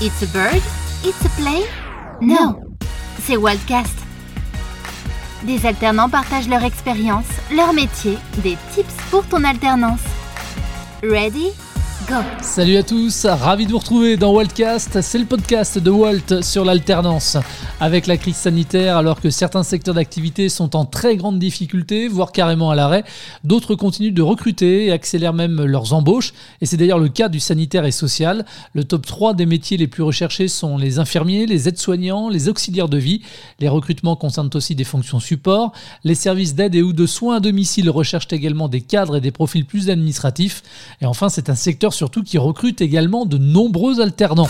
It's a bird? It's a play? No, c'est Wildcast. Des alternants partagent leur expérience, leur métier, des tips pour ton alternance. Ready? Salut à tous, ravi de vous retrouver dans Waltcast, c'est le podcast de Walt sur l'alternance. Avec la crise sanitaire, alors que certains secteurs d'activité sont en très grande difficulté, voire carrément à l'arrêt, d'autres continuent de recruter et accélèrent même leurs embauches. Et c'est d'ailleurs le cas du sanitaire et social. Le top 3 des métiers les plus recherchés sont les infirmiers, les aides-soignants, les auxiliaires de vie. Les recrutements concernent aussi des fonctions support. Les services d'aide et ou de soins à domicile recherchent également des cadres et des profils plus administratifs. Et enfin, c'est un secteur surtout qui recrute également de nombreux alternants.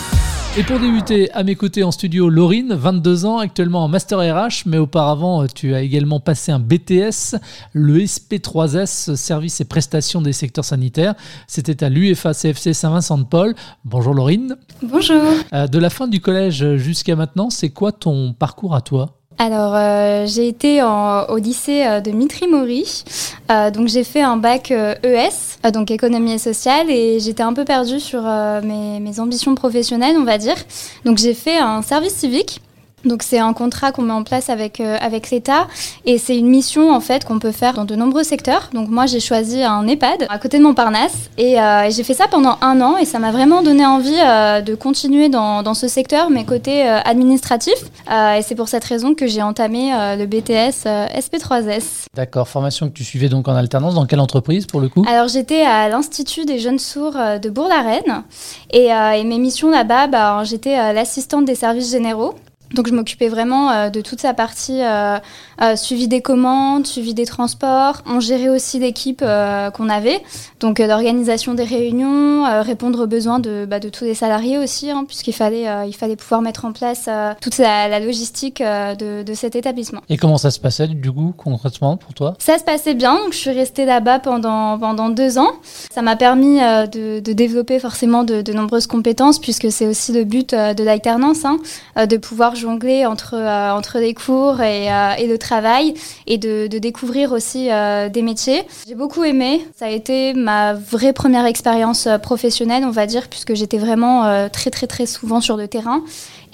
Et pour débuter, à mes côtés en studio, Laurine, 22 ans, actuellement en Master RH, mais auparavant, tu as également passé un BTS, le SP3S, Services et prestations des secteurs sanitaires. C'était à l'UFA CFC Saint-Vincent-de-Paul. Bonjour Laurine. Bonjour. Euh, de la fin du collège jusqu'à maintenant, c'est quoi ton parcours à toi? Alors, euh, j'ai été au lycée euh, de Mitry-Maury. Euh, donc, j'ai fait un bac ES, e donc économie et sociale, et j'étais un peu perdue sur mes, mes, ambitions professionnelles, on va dire. Donc, j'ai fait un service civique. Donc c'est un contrat qu'on met en place avec, euh, avec l'État. Et c'est une mission en fait qu'on peut faire dans de nombreux secteurs. Donc moi j'ai choisi un EHPAD à côté de Montparnasse. Et, euh, j'ai fait ça pendant un an. Et ça m'a vraiment donné envie euh, de continuer dans, dans, ce secteur mais côté administratif. Et c'est pour cette raison que j'ai entamé le BTS SP3S. D'accord, formation que tu suivais donc en alternance. Dans quelle entreprise pour le coup? Alors j'étais à l'Institut des jeunes sourds de Bourg-la-Reine. Et, et, mes missions là-bas, bah, j'étais l'assistante des services généraux. Donc je m'occupais vraiment euh, de toute sa partie euh, euh, suivi des commandes, suivi des transports. On gérait aussi l'équipe qu'on avait, donc l'organisation des réunions, répondre aux besoins de, bah, de tous les salariés aussi, hein, puisqu'il fallait, il fallait pouvoir mettre en place toute la, logistique de, de, cet établissement. Et comment ça se passait du coup concrètement pour toi? Ça se passait bien, donc je suis restée là-bas pendant, pendant deux ans. Ça m'a permis de, de, développer forcément de, de, nombreuses compétences, puisque c'est aussi le but de l'alternance, hein, de pouvoir jongler entre, euh, entre les cours et, euh, et, le travail et de, découvrir aussi euh, des métiers. J'ai beaucoup aimé. Ça a été ma vraie première expérience professionnelle, on va dire, puisque j'étais vraiment très, très, très souvent sur le terrain.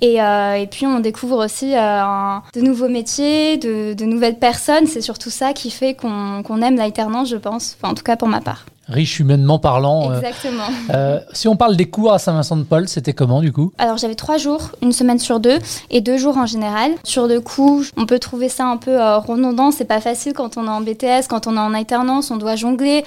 Et, et, puis on découvre aussi de nouveaux métiers, de, de nouvelles personnes. C'est surtout ça qui fait qu'on aime l'alternance, je pense. Enfin, en tout cas pour ma part riche humainement parlant. Euh, Exactement. Euh, si on parle des cours à Saint-Vincent-de-Paul, c'était comment du coup? Alors j'avais trois jours, une semaine sur deux, et deux jours en général. Sur le coup, on peut trouver ça un peu euh, redondant, c'est pas facile quand on est en BTS, quand on est en alternance, on doit jongler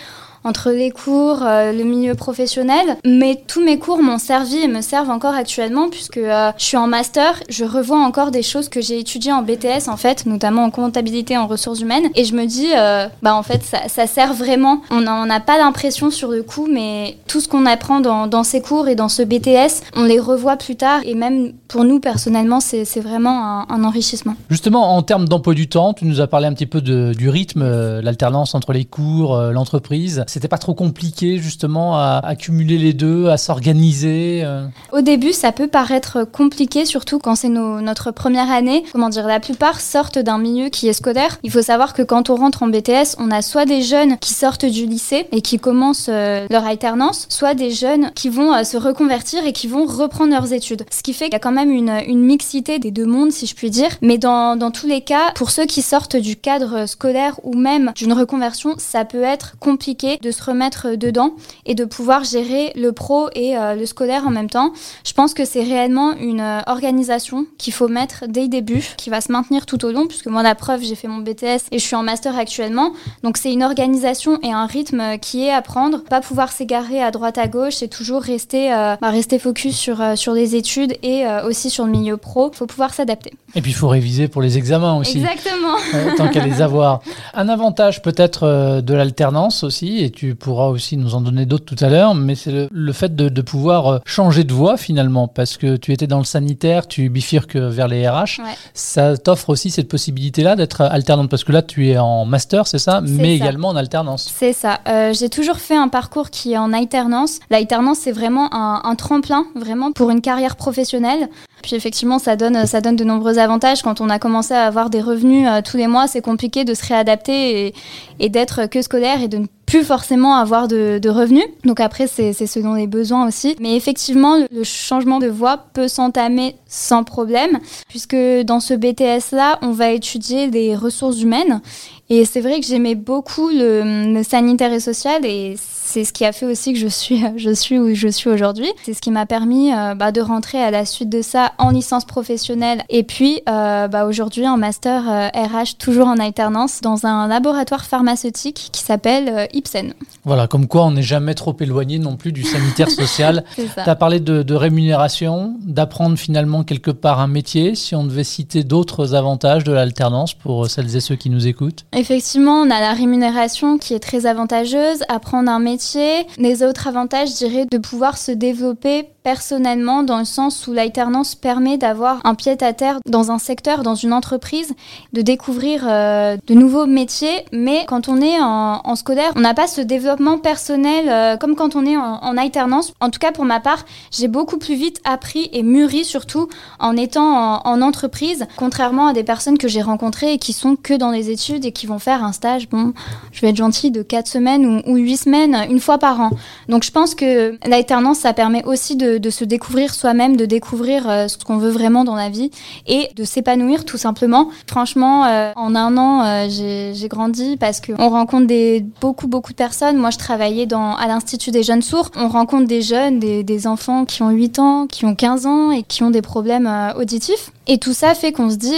entre les cours, euh, le milieu professionnel. Mais tous mes cours m'ont servi et me servent encore actuellement puisque euh, je suis en master, je revois encore des choses que j'ai étudiées en BTS en fait, notamment en comptabilité en ressources humaines. Et je me dis, euh, bah en fait, ça, sert vraiment. On n'a pas l'impression sur le coup, mais tout ce qu'on apprend dans, ces cours et dans ce BTS, on les revoit plus tard. Et même pour nous personnellement, c'est vraiment un, enrichissement. Justement, en termes d'emploi du temps, tu nous as parlé un petit peu du rythme, l'alternance entre les cours, l'entreprise c'était pas trop compliqué justement à accumuler les deux, à s'organiser euh Au début, ça peut paraître compliqué, surtout quand c'est notre première année. Comment dire, la plupart sortent d'un milieu qui est scolaire. Il faut savoir que quand on rentre en BTS, on a soit des jeunes qui sortent du lycée et qui commencent euh, leur alternance, soit des jeunes qui vont euh, se reconvertir et qui vont reprendre leurs études. Ce qui fait qu'il y a quand même une, une, mixité des deux mondes, si je puis dire. Mais dans, dans tous les cas, pour ceux qui sortent du cadre scolaire ou même d'une reconversion, ça peut être compliqué de se remettre dedans et de pouvoir gérer le pro et euh, le scolaire en même temps. Je pense que c'est réellement une euh, organisation qu'il faut mettre dès le début, qui va se maintenir tout au long, puisque moi, la preuve, j'ai fait mon BTS et je suis en master actuellement. Donc, c'est une organisation et un rythme qui est à prendre. Pas pouvoir s'égarer à droite à gauche et toujours rester, euh, bah, rester focus sur, sur les études et aussi sur le milieu pro. Il faut pouvoir s'adapter. Et puis, il faut réviser pour les examens aussi. Exactement. tant qu'à les avoir. Un avantage peut-être de l'alternance aussi, et tu pourras aussi nous en donner d'autres tout à l'heure, mais c'est le, fait de, pouvoir euh, changer de voie finalement, parce que tu étais dans le sanitaire, tu bifurques vers les RH. Ça t'offre aussi cette possibilité-là d'être alternante, parce que là tu es en master, c'est ça, mais également en alternance. C'est ça. Euh, j'ai toujours fait un parcours qui est en alternance. L'alternance, c'est vraiment un, un tremplin, vraiment pour une carrière professionnelle. Puis effectivement, ça donne, ça donne de nombreux avantages. Quand on a commencé à avoir des revenus euh, tous les mois, c'est compliqué de se réadapter et, et d'être que scolaire et de ne plus forcément avoir de, revenus. Donc après, c'est selon les besoins aussi. Mais effectivement, le changement de voie peut s'entamer sans problème, puisque dans ce BTS-là, on va étudier des ressources humaines. Et c'est vrai que j'aimais beaucoup le, le, sanitaire et social et c'est ce qui a fait aussi que je suis, je suis où je suis aujourd'hui. C'est ce qui m'a permis euh, bah, de rentrer à la suite de ça en licence professionnelle et puis euh, bah, aujourd'hui en master RH euh, toujours en alternance dans un laboratoire pharmaceutique qui s'appelle Ipsen. Voilà, comme quoi on n'est jamais trop éloigné non plus du sanitaire social. tu as parlé de, de rémunération, d'apprendre finalement quelque part un métier. Si on devait citer d'autres avantages de l'alternance pour celles et ceux qui nous écoutent? Effectivement, on a la rémunération qui est très avantageuse, apprendre un métier les autres avantages, je dirais, de pouvoir se développer personnellement dans le sens où l'alternance permet d'avoir un pied à terre dans un secteur, dans une entreprise, de découvrir euh, de nouveaux métiers. Mais quand on est en, scolaire, on n'a pas ce développement personnel euh, comme quand on est en, alternance. En tout cas, pour ma part, j'ai beaucoup plus vite appris et mûri surtout en étant en, entreprise, contrairement à des personnes que j'ai rencontrées et qui sont que dans les études et qui vont faire un stage, bon, je vais être gentille, de 4 semaines ou, ou 8 semaines, une fois par an. Donc je pense que l'alternance, ça permet aussi de se découvrir soi-même, de découvrir euh, ce qu'on veut vraiment dans la vie et de s'épanouir tout simplement. Franchement, euh, en un an, euh, j'ai grandi parce qu'on rencontre des, beaucoup, beaucoup de personnes. Moi, je travaillais dans, à l'Institut des jeunes sourds. On rencontre des jeunes, des, des, enfants qui ont 8 ans, qui ont 15 ans et qui ont des problèmes auditifs. Et tout ça fait qu'on se dit,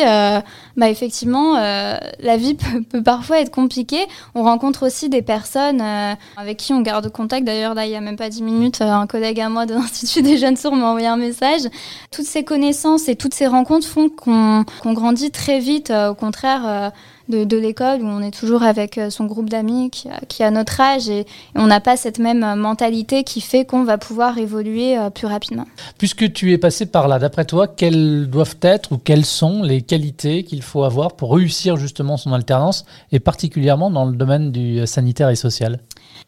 bah effectivement, la vie peut, parfois être compliquée. On rencontre aussi des personnes avec qui on garde contact. D'ailleurs, là, il n'y a même pas 10 minutes, un collègue à moi de l'Institut des jeunes sourds m'ont envoyé un message. Toutes ces connaissances et toutes ces rencontres font qu'on grandit très vite, euh, au contraire euh, de, l'école où on est toujours avec euh, son groupe d'amis qui, a notre âge et, on n'a pas cette même mentalité qui fait qu'on va pouvoir évoluer plus rapidement. Puisque tu es passé par là, d'après toi, quelles doivent être ou quelles sont les qualités qu'il faut avoir pour réussir justement son alternance et particulièrement dans le domaine du sanitaire et social?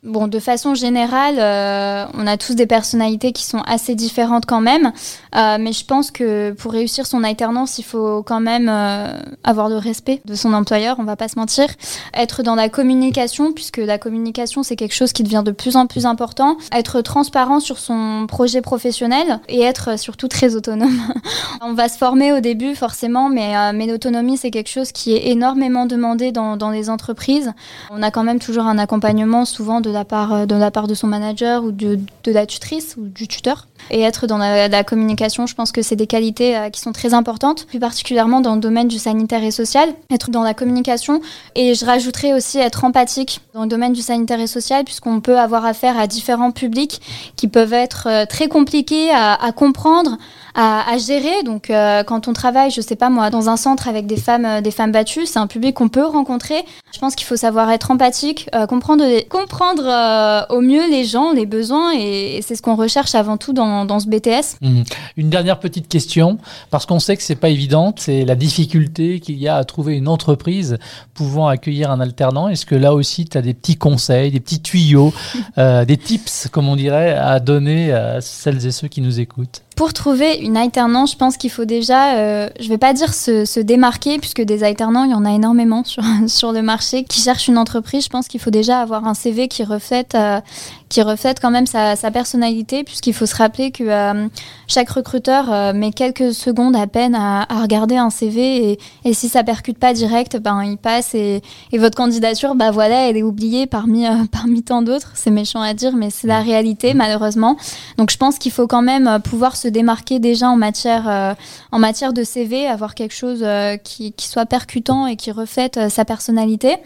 Bon, de façon générale, euh, on a tous des personnalités qui sont assez différentes quand même, euh, mais je pense que pour réussir son alternance, il faut quand même euh, avoir le respect de son employeur, on va pas se mentir, être dans la communication, puisque la communication c'est quelque chose qui devient de plus en plus important, être transparent sur son projet professionnel et être surtout très autonome. on va se former au début forcément, mais, mais l'autonomie c'est quelque chose qui est énormément demandé dans, dans les entreprises. On a quand même toujours un accompagnement souvent de euh, de, la part de son manager ou de, de la tutrice ou du tuteur. Et être dans la, communication, je pense que c'est des qualités euh, qui sont très importantes, plus particulièrement dans le domaine du sanitaire et social. Être dans la communication et je rajouterais aussi être empathique dans le domaine du sanitaire et social, puisqu'on peut avoir affaire à différents publics qui peuvent être euh, très compliqués à, comprendre, à, gérer. Donc, quand on travaille, je sais pas moi, dans un centre avec des femmes, des femmes battues, c'est un public qu'on peut rencontrer. Je pense qu'il faut savoir être empathique, comprendre, comprendre euh, au mieux les gens, les besoins, et, c'est ce qu'on recherche avant tout dans, dans ce BTS. Mmh. Une dernière petite question, parce qu'on sait que c'est pas évident, c'est la difficulté qu'il y a à trouver une entreprise pouvant accueillir un alternant. Est-ce que là aussi, tu as des petits conseils, des petits tuyaux, euh, des tips, comme on dirait, à donner à celles et ceux qui nous écoutent? Pour trouver une alternance, je pense qu'il faut déjà, euh, je ne vais pas dire se, démarquer, puisque des alternants, il y en a énormément sur, sur le marché qui cherchent une entreprise. Je pense qu'il faut déjà avoir un CV qui reflète, euh, qui reflète quand même sa, personnalité, puisqu'il faut se rappeler que euh, chaque recruteur met quelques secondes à peine à, regarder un CV, et, et, si ça percute pas direct, ben il passe, et, et votre candidature, bah voilà, elle est oubliée parmi, parmi tant d'autres. C'est méchant à dire, mais c'est la réalité, malheureusement. Donc je pense qu'il faut quand même pouvoir se démarquer déjà en matière, euh, en matière de CV, avoir quelque chose euh, qui, soit percutant et qui reflète euh, sa personnalité.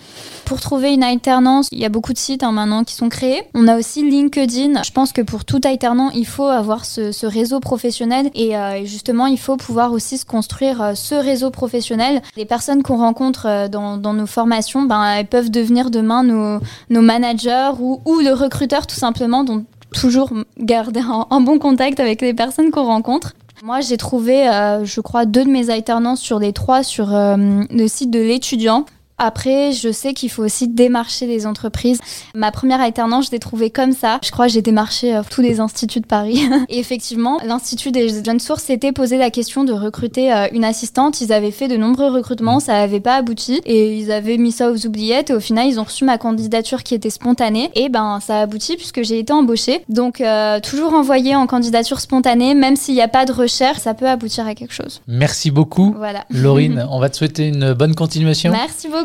Pour trouver une alternance, il y a beaucoup de sites hein, maintenant qui sont créés. On a aussi LinkedIn. Je pense que pour tout alternant, il faut avoir ce, réseau professionnel et, justement, il faut pouvoir aussi se construire ce réseau professionnel. Les personnes qu'on rencontre dans, nos formations, ben, elles peuvent devenir demain nos, nos managers ou, le recruteur tout simplement dont toujours garder un, bon contact avec les personnes qu'on rencontre. Moi, j'ai trouvé, euh, je crois, deux de mes alternances sur les trois sur euh, le site de l'étudiant. Après, je sais qu'il faut aussi démarcher des entreprises. Ma première alternance, je l'ai trouvée comme ça. Je crois que j'ai démarché euh, tous les instituts de Paris. Et effectivement, l'Institut des jeunes sources s'était posé la question de recruter euh, une assistante. Ils avaient fait de nombreux recrutements, ça n'avait pas abouti. Et ils avaient mis ça aux oubliettes. Et au final, ils ont reçu ma candidature qui était spontanée. Et ben, ça a abouti puisque j'ai été embauchée. Donc, euh, toujours envoyer en candidature spontanée, même s'il n'y a pas de recherche, ça peut aboutir à quelque chose. Merci beaucoup. Voilà. Laurine, on va te souhaiter une bonne continuation. Merci beaucoup.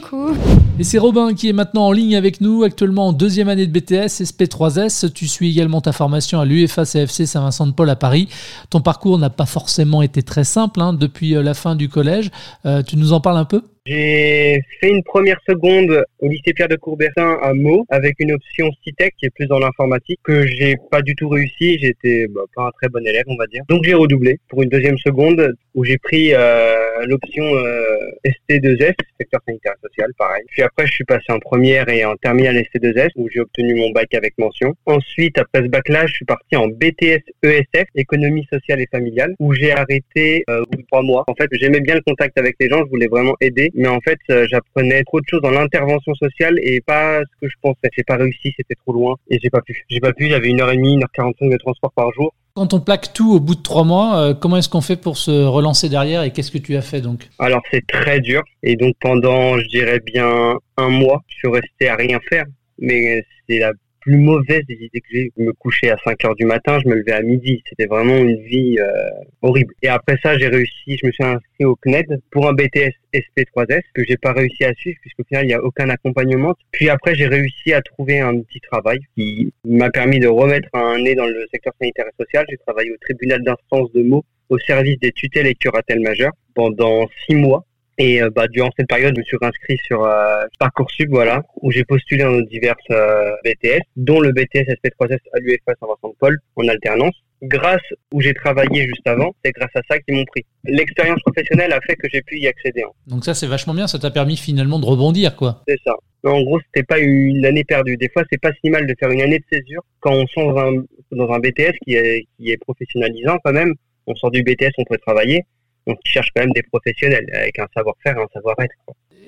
Et c'est Robin qui est maintenant en ligne avec nous, actuellement en deuxième année de BTS SP3S. Tu suis également ta formation à l'UFA CFC Saint-Vincent-de-Paul à Paris. Ton parcours n'a pas forcément été très simple hein, depuis euh, la fin du collège. Euh, tu nous en parles un peu? J'ai fait une première seconde au lycée Pierre de Coubertin à Meaux avec une option CITEC qui est plus dans l'informatique que j'ai pas du tout réussi. J'étais bah, pas un très bon élève, on va dire. Donc j'ai redoublé pour une deuxième seconde où j'ai pris euh, l'option euh, ST2S, secteur sanitaire et social, pareil. Puis après, je suis passé en première et en terminale ST2S où j'ai obtenu mon bac avec mention. Ensuite, après ce bac-là, je suis parti en BTS ESF, économie sociale et familiale, où j'ai arrêté euh, au bout de trois mois. En fait, j'aimais bien le contact avec les gens, je voulais vraiment aider mais en fait, euh, j'apprenais trop de choses dans l'intervention sociale et pas ce que je pensais. J'ai pas réussi, c'était trop loin et j'ai pas pu. J'ai pas pu, j'avais une heure et demie, une heure quarante-cinq de transport par jour. Quand on plaque tout au bout de trois mois, euh, comment est-ce qu'on fait pour se relancer derrière et qu'est-ce que tu as fait donc? Alors c'est très dur et donc pendant, je dirais bien un mois, je suis resté à rien faire. Mais c'est la plus mauvaise des idées que j'ai. me coucher à 5 heures du matin, je me levais à midi. C'était vraiment une vie euh, horrible. Et après ça, j'ai réussi, je me suis inscrit au CNED pour un BTS SP3S que j'ai pas réussi à suivre puisqu'au final, il n'y a aucun accompagnement. Puis après, j'ai réussi à trouver un petit travail qui m'a permis de remettre un nez dans le secteur sanitaire et social. J'ai travaillé au tribunal d'instance de Meaux au service des tutelles et curatelles majeures pendant six mois. Et euh, bah, durant cette période, je me suis inscrit sur euh, Parcoursup, voilà, où j'ai postulé dans divers euh, BTS, dont le BTS SP3S à l'UFA Saint-Vincent-de-Paul en alternance. Grâce où j'ai travaillé juste avant, c'est grâce à ça qu'ils m'ont pris. L'expérience professionnelle a fait que j'ai pu y accéder. Hein. Donc ça, c'est vachement bien. Ça t'a permis finalement de rebondir, quoi. C'est ça. en gros, c'était pas une année perdue. Des fois, c'est pas si mal de faire une année de césure quand on sort dans un, dans un BTS qui est, qui est professionnalisant quand même. On sort du BTS, on peut travailler on cherche quand même des professionnels avec un savoir-faire et un savoir-être.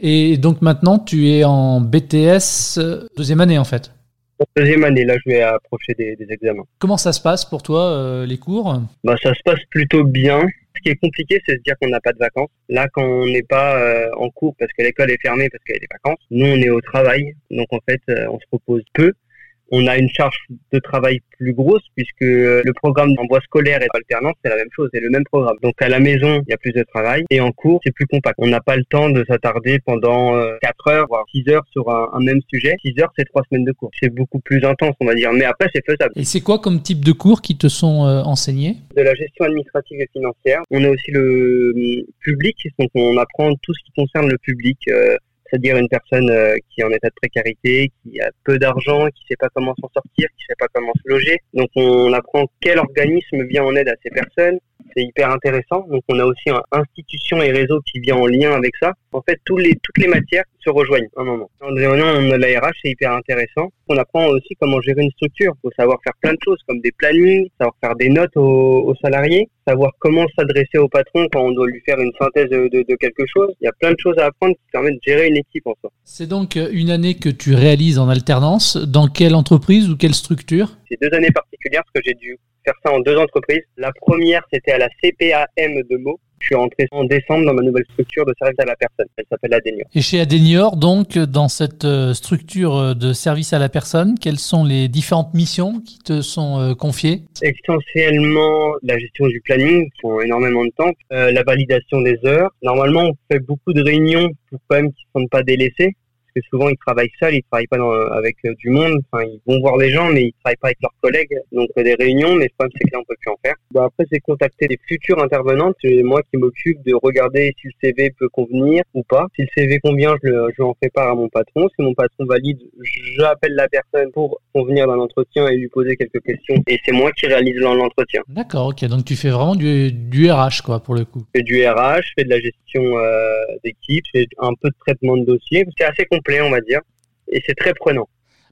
Et donc maintenant, tu es en BTS euh, deuxième année en fait Deuxième année, là je vais approcher des, examens. Comment ça se passe pour toi, euh, les cours? Bah, Ça se passe plutôt bien. Ce qui est compliqué, c'est de se dire qu'on n'a pas de vacances. Là, quand on n'est pas euh, en cours parce que l'école est fermée, parce qu'il y a des vacances, nous on est au travail. Donc en fait, on se repose peu on a une charge de travail plus grosse puisque le programme d'envoi scolaire et d'alternance, c'est la même chose, c'est le même programme. Donc à la maison, il y a plus de travail et en cours, c'est plus compact. On n'a pas le temps de s'attarder pendant 4 euh, heures, voire 6 heures sur un, même sujet. 6 heures, c'est 3 semaines de cours. C'est beaucoup plus intense, on va dire, mais après, c'est faisable. Et c'est quoi comme type de cours qui te sont euh, enseignés? De la gestion administrative et financière. On a aussi le euh, public, donc on apprend tout ce qui concerne le public c'est-à-dire une personne euh, qui est en état de précarité, qui a peu d'argent, qui ne sait pas comment s'en sortir, qui ne sait pas comment se loger. Donc on apprend quel organisme vient en aide à ces personnes. C'est hyper intéressant. Donc on a aussi une institution et réseau qui vient en lien avec ça. En fait, tous les, toutes les matières se rejoignent à un moment. En on a la RH, c'est hyper intéressant. On apprend aussi comment gérer une structure. Il faut savoir faire plein de choses, comme des plannings, savoir faire des notes aux, salariés, savoir comment s'adresser au patron quand on doit lui faire une synthèse de, de, quelque chose. Il y a plein de choses à apprendre qui permettent de gérer une équipe en soi. C'est donc une année que tu réalises en alternance. Dans quelle entreprise ou quelle structure? C'est deux années particulières parce que j'ai dû faire ça en deux entreprises. La première, c'était à la CPAM de Meaux. Je suis rentré en décembre dans ma nouvelle structure de service à la personne. Elle s'appelle Adenior. Et chez Adenior, donc, dans cette euh, structure de service à la personne, quelles sont les différentes missions qui te sont euh, confiées? Essentiellement, la gestion du planning, qui prend énormément de temps, euh, la validation des heures. Normalement, on fait beaucoup de réunions pour quand même qu'ils ne sont pas délaissés que souvent ils travaillent seuls, ils travaillent pas avec euh, du monde. Enfin, ils vont voir des gens, mais ils travaillent pas avec leurs collègues. Donc euh, des réunions, mais le problème c'est que là on peut plus en faire. Bon, après c'est contacter des futures intervenantes. C'est moi qui m'occupe de regarder si le CV peut convenir ou pas. Si le CV convient, je, le, je en fais part à mon patron. Si mon patron valide, j'appelle la personne pour convenir d'un entretien et lui poser quelques questions. Et c'est moi qui réalise l'entretien. D'accord, ok. Donc tu fais vraiment du, du RH quoi pour le coup. Je fais du RH, je fais de la gestion euh, d'équipe, je fais un peu de traitement de dossier. C'est assez compliqué on va dire. Et c'est très prenant.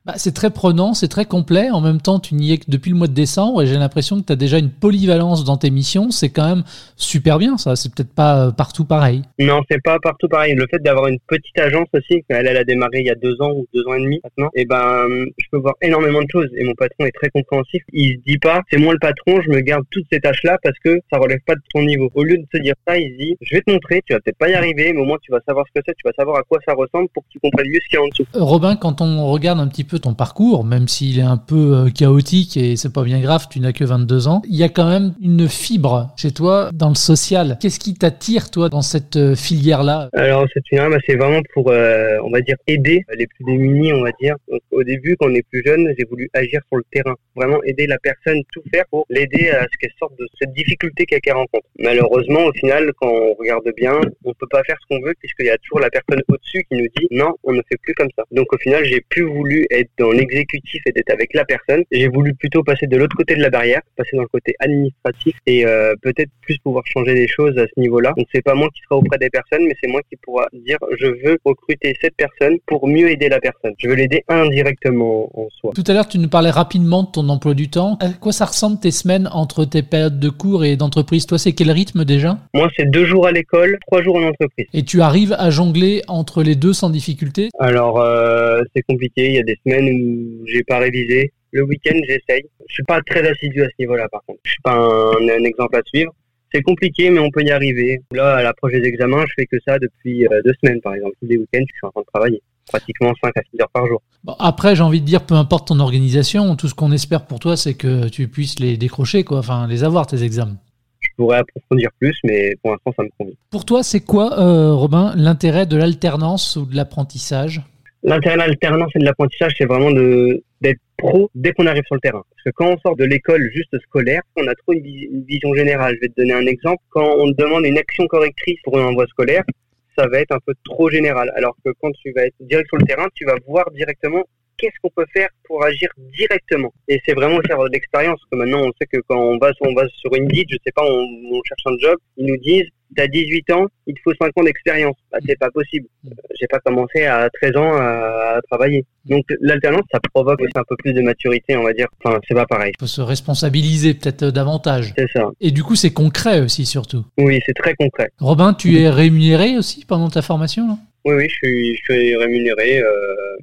Bah, c'est très prenant, c'est très complet. En même temps, tu n'y es que depuis le mois de décembre et j'ai l'impression que tu as déjà une polyvalence dans tes missions. C'est quand même super bien, ça. C'est peut-être pas euh, partout pareil. Non, c'est pas partout pareil. Le fait d'avoir une petite agence aussi, elle, elle a démarré il y a deux ans ou deux ans et demi maintenant, et eh ben, je peux voir énormément de choses et mon patron est très compréhensif. Il se dit pas, c'est moi le patron, je me garde toutes ces tâches-là parce que ça relève pas de ton niveau. Au lieu de se dire ça, il se dit, je vais te montrer, tu vas peut-être pas y arriver, mais au moins tu vas savoir ce que c'est, tu vas savoir à quoi ça ressemble pour que tu comprennes mieux ce qu'il y a en dessous. Robin, quand on regarde un petit peu ton parcours, même s'il est un peu euh, chaotique et c'est pas bien grave, tu n'as que 22 ans, il y a quand même une fibre chez toi dans le social. Qu'est-ce qui t'attire, toi, dans cette euh, filière-là? Alors, cette filière, c'est vraiment pour, euh, on va dire, aider les plus démunis, on va dire. au début, quand on est plus jeune, j'ai voulu agir sur le terrain, vraiment aider la personne, tout faire pour l'aider à ce qu'elle sorte de cette difficulté qu'elle rencontre. Malheureusement, au final, quand on regarde bien, on peut pas faire ce qu'on veut puisqu'il y a toujours la personne au-dessus qui nous dit non, on ne fait plus comme ça. Donc au final, j'ai plus voulu être dans l'exécutif et d'être avec la personne. J'ai voulu plutôt passer de l'autre côté de la barrière, passer dans le côté administratif et euh, peut-être plus pouvoir changer des choses à ce niveau-là. Donc c'est pas moi qui sera auprès des personnes, mais c'est moi qui pourra dire je veux recruter cette personne pour mieux aider la personne. Je veux l'aider indirectement en soi. Tout à l'heure, tu nous parlais rapidement de ton emploi du temps. À quoi ça ressemble tes semaines entre tes périodes de cours et d'entreprise? Toi, c'est quel rythme déjà? Moi, c'est deux jours à l'école, trois jours en entreprise. Et tu arrives à jongler entre les deux sans difficulté? Alors, euh, c'est compliqué. Il y a des semaines où j'ai pas révisé. Le week-end, j'essaye. Je suis pas très assidu à ce niveau-là, par contre. Je suis pas un, exemple à suivre. C'est compliqué, mais on peut y arriver. Là, à l'approche des examens, je fais que ça depuis euh, deux semaines, par exemple. Tous les week-ends, je suis en train de travailler pratiquement 5 à 6 heures par jour. après, j'ai envie de dire, peu importe ton organisation, tout ce qu'on espère pour toi, c'est que tu puisses les décrocher, quoi, enfin, les avoir, tes examens pourrais approfondir plus, mais pour l'instant, ça me convient. Pour toi, c'est quoi, euh, Robin, l'intérêt de l'alternance ou de l'apprentissage? L'intérêt de l'alternance et de l'apprentissage, c'est vraiment d'être pro dès qu'on arrive sur le terrain. Parce que quand on sort de l'école juste scolaire, on a trop une, vision générale. Je vais te donner un exemple. Quand on demande une action correctrice pour un envoi scolaire, ça va être un peu trop général. Alors que quand tu vas être direct sur le terrain, tu vas voir directement qu'est-ce qu'on peut faire pour agir directement Et c'est vraiment faire de l'expérience. Que maintenant, on sait que quand on va, on va sur Indeed, je sais pas, on cherche un job, ils nous disent t'as 18 ans, il te faut 5 ans d'expérience. Bah, c'est pas possible. Mm. J'ai pas commencé à 13 ans à, travailler. Donc l'alternance, ça provoque aussi un peu plus de maturité, on va dire. Enfin, c'est pas pareil. Il faut se responsabiliser peut-être davantage. C'est ça. Et du coup, c'est concret aussi, surtout. Oui, c'est très concret. Robin, tu es rémunéré aussi pendant ta formation Oui, oui, je suis, je suis rémunéré. Euh,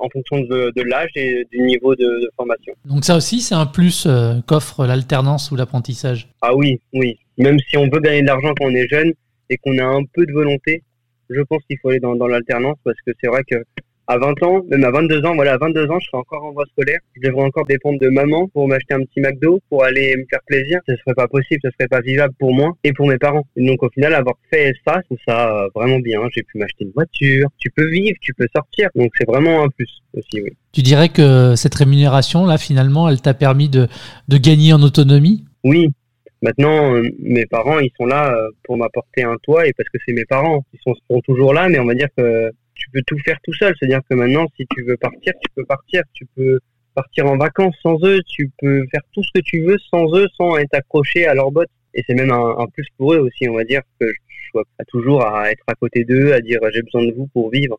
en fonction de, l'âge et du niveau de, formation. Donc ça aussi, c'est un plus euh, qu'offre l'alternance ou l'apprentissage? Ah oui, oui. Même si on veut gagner de l'argent quand on est jeune et qu'on a un peu de volonté, je pense qu'il faut aller dans l'alternance parce que c'est vrai que à 20 ans, même à 22 ans, voilà, à 22 ans, je serai encore en voie scolaire. Je devrais encore dépendre de maman pour m'acheter un petit McDo, pour aller me faire plaisir. Ce serait pas possible, ce serait pas vivable pour moi et pour mes parents. donc au final, avoir fait ça, c'est ça vraiment bien. J'ai pu m'acheter une voiture. Tu peux vivre, tu peux sortir. Donc c'est vraiment un plus aussi, oui. Tu dirais que cette rémunération, là, finalement, elle t'a permis de, de gagner en autonomie? Oui, Maintenant, euh, mes parents, ils sont là euh, pour m'apporter un toit et parce que c'est mes parents. Ils sont, seront toujours là, mais on va dire que tu peux tout faire tout seul. C'est-à-dire que maintenant, si tu veux partir, tu peux partir. Tu peux partir en vacances sans eux. Tu peux faire tout ce que tu veux sans eux, sans être accroché à leurs bottes. Et c'est même un, plus pour eux aussi, on va dire, que je sois pas toujours à être à côté d'eux, à dire j'ai besoin de vous pour vivre.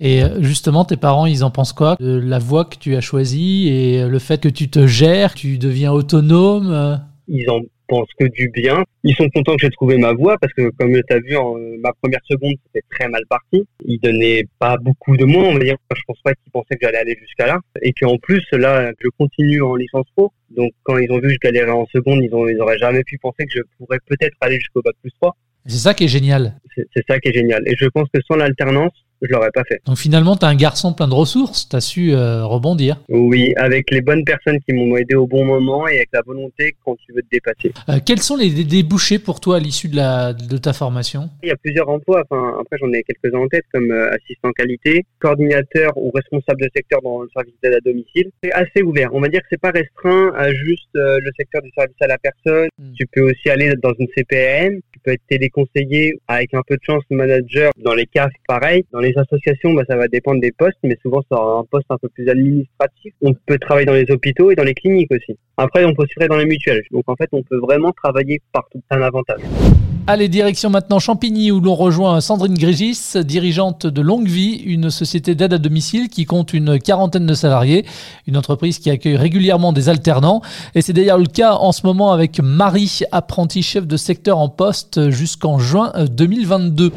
Et euh, justement, tes parents, ils en pensent quoi de la voie que tu as choisie et le fait que tu te gères, tu deviens autonome Ils en pense que du bien. Ils sont contents que j'ai trouvé ma voie parce que, comme tu as vu, en, ma première seconde, c'était très mal parti. Ils donnaient pas beaucoup de mots, on va dire. Je pense pas qu'ils pensaient que j'allais aller jusqu'à là. Et qu'en plus, là, je continue en licence pro. Donc, quand ils ont vu que je galérais en seconde, ils, ont, ils auraient jamais pu penser que je pourrais peut-être aller jusqu'au bac plus 3. C'est ça qui est génial. C'est ça qui est génial. Et je pense que sans l'alternance, je l'aurais pas fait. Donc finalement, tu as un garçon plein de ressources, tu as su euh, rebondir. Oui, avec les bonnes personnes qui m'ont aidé au bon moment et avec la volonté quand tu veux te dépasser. Euh, quels sont les débouchés pour toi à l'issue de, la, de ta formation? Il y a plusieurs emplois, enfin, après j'en ai quelques-uns en tête comme euh, assistant qualité, coordinateur ou responsable de secteur dans le service d'aide à domicile. C'est assez ouvert, on va dire que c'est pas restreint à juste le secteur du service à la personne. Hmm. Tu peux aussi aller dans une CPM, tu peux être téléconseiller avec un peu de chance manager dans les CAF pareil, dans les les associations, bah, ça va dépendre des postes, mais souvent, ça un poste un peu plus administratif. On peut travailler dans les hôpitaux et dans les cliniques aussi. Après, on peut se dans les mutuelles. Donc en fait, on peut vraiment travailler partout. C'est un avantage. Allez, direction maintenant Champigny où l'on rejoint Sandrine Grégis, dirigeante de Longue Vie, une société d'aide à domicile qui compte une quarantaine de salariés, une entreprise qui accueille régulièrement des alternants. Et c'est d'ailleurs le cas en ce moment avec Marie, apprentie chef de secteur en poste jusqu'en juin 2022.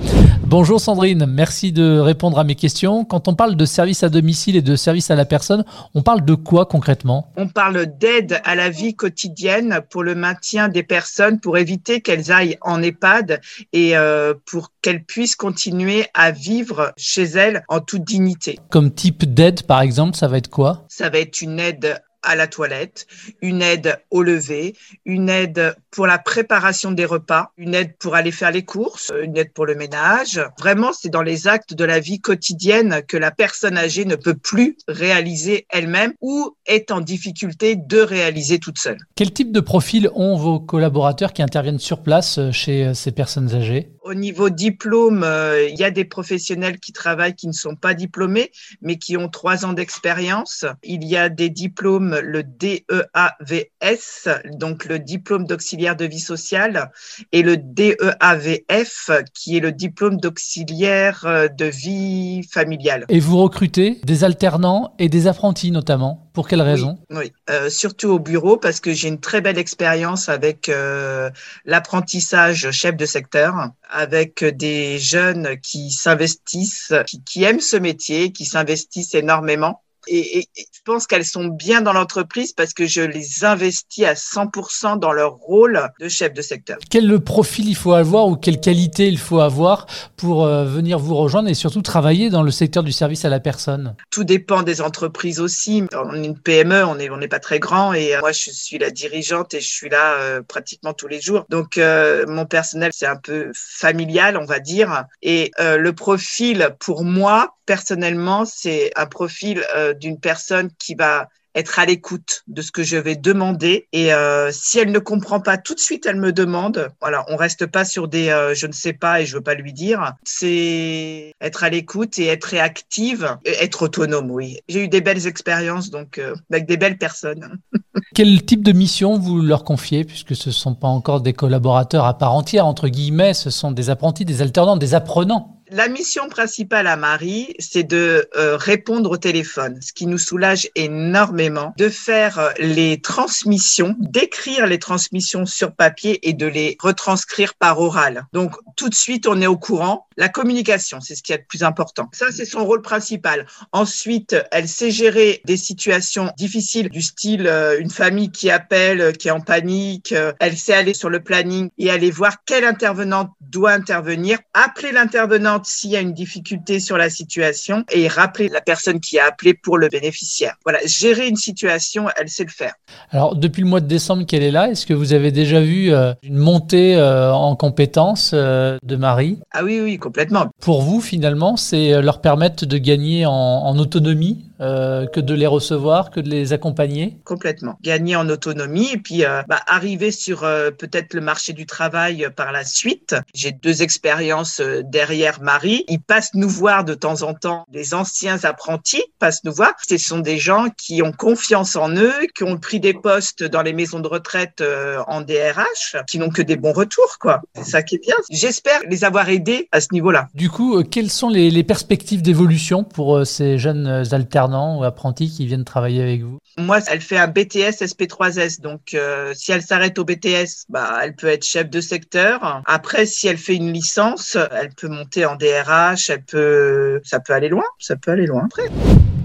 Bonjour Sandrine, merci de répondre à mes questions. Quand on parle de service à domicile et de service à la personne, on parle de quoi concrètement? On parle d'aide à la vie quotidienne pour le maintien des personnes, pour éviter qu'elles aillent en EHPAD et euh, pour qu'elles puissent continuer à vivre chez elles en toute dignité. Comme type d'aide, par exemple, ça va être quoi? Ça va être une aide à la toilette, une aide au lever, une aide pour la préparation des repas, une aide pour aller faire les courses, une aide pour le ménage. Vraiment, c'est dans les actes de la vie quotidienne que la personne âgée ne peut plus réaliser elle-même ou est en difficulté de réaliser toute seule. Quel type de profil ont vos collaborateurs qui interviennent sur place euh, chez euh, ces personnes âgées? Au niveau diplôme, euh, il y a des professionnels qui travaillent qui ne sont pas diplômés, mais qui ont trois ans d'expérience. Il y a des diplômes, le DEAVS, donc le diplôme d'auxiliaire de vie sociale, et le DEAVF, qui est le diplôme d'auxiliaire euh, de vie familiale. Et vous recrutez des alternants et des apprentis notamment. Pour quelles raisons Oui, euh, surtout au bureau parce que j'ai une très belle expérience avec euh, l'apprentissage chef de secteur, avec des jeunes qui s'investissent, qui aiment ce métier, qui s'investissent énormément et, je pense qu'elles sont bien dans l'entreprise parce que je les investis à 100% dans leur rôle de chef de secteur. Quel profil il faut avoir ou quelle qualité il faut avoir pour euh, venir vous rejoindre et surtout travailler dans le secteur du service à la personne? Tout dépend des entreprises aussi. On est une PME, on n'est on pas très grand et euh, moi je suis la dirigeante et je suis là euh, pratiquement tous les jours. Donc mon personnel c'est un peu familial on va dire et le profil pour moi personnellement c'est un profil d'une personne qui va être à l'écoute de ce que je vais demander. Et euh, si elle ne comprend pas tout de suite, elle me demande. Voilà, on reste pas sur des euh, je ne sais pas et je veux pas lui dire. C'est être à l'écoute et être réactive, être autonome. Oui, j'ai eu des belles expériences donc euh, avec des belles personnes. Quel type de mission vous leur confiez puisque ce sont pas encore des collaborateurs à part entière entre guillemets, ce sont des apprentis, des alternants, des apprenants? La mission principale à Marie, c'est de euh, répondre au téléphone, ce qui nous soulage énormément, de faire euh, les transmissions, d'écrire les transmissions sur papier et de les retranscrire par oral. Donc tout de suite, on est au courant. La communication, c'est ce qui est le plus important. Ça, c'est son rôle principal. Ensuite, elle sait gérer des situations difficiles du style euh, une famille qui appelle, qui est en panique. elle sait aller sur le planning et aller voir quel intervenant doit intervenir, appeler l'intervenant s'il y a une difficulté sur la situation et rappeler la personne qui a appelé pour le bénéficiaire. Voilà, gérer une situation, elle sait le faire. Alors, depuis le mois de décembre qu'elle est là, est-ce que vous avez déjà vu euh, une montée euh, en compétences euh, de Marie? Ah oui, oui, complètement. Pour vous, finalement, c'est leur permettre de gagner en autonomie? Euh, que de les recevoir, que de les accompagner Complètement. Gagner en autonomie et puis euh, bah, arriver sur euh, peut-être le marché du travail par la suite. J'ai deux expériences derrière Marie. Ils passent nous voir de temps en temps. Les anciens apprentis passent nous voir. Ce sont des gens qui ont confiance en eux, qui ont pris des postes dans les maisons de retraite en DRH, qui n'ont que des bons retours. quoi. C'est ça qui est bien. J'espère les avoir aidés à ce niveau-là. Du coup, quelles sont les, les perspectives d'évolution pour ces jeunes alternants? Ou apprentis qui viennent travailler avec vous Moi, elle fait un BTS SP3S. Donc, euh, si elle s'arrête au BTS, bah, elle peut être chef de secteur. Après, si elle fait une licence, elle peut monter en DRH. Elle peut, ça peut aller loin. Ça peut aller loin après.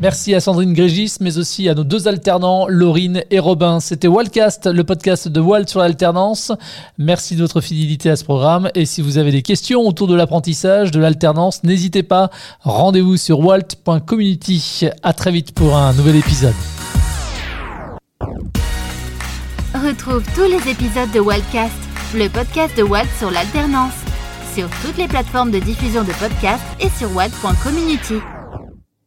Merci à Sandrine Grégis, mais aussi à nos deux alternants, Laurine et Robin. C'était Wildcast, le podcast de Walt sur l'alternance. Merci de votre fidélité à ce programme. Et si vous avez des questions autour de l'apprentissage, de l'alternance, n'hésitez pas. Rendez-vous sur walt.community. À très vite pour un nouvel épisode. Retrouve tous les épisodes de Wildcast, le podcast de Walt sur l'alternance, sur toutes les plateformes de diffusion de podcasts et sur walt.community.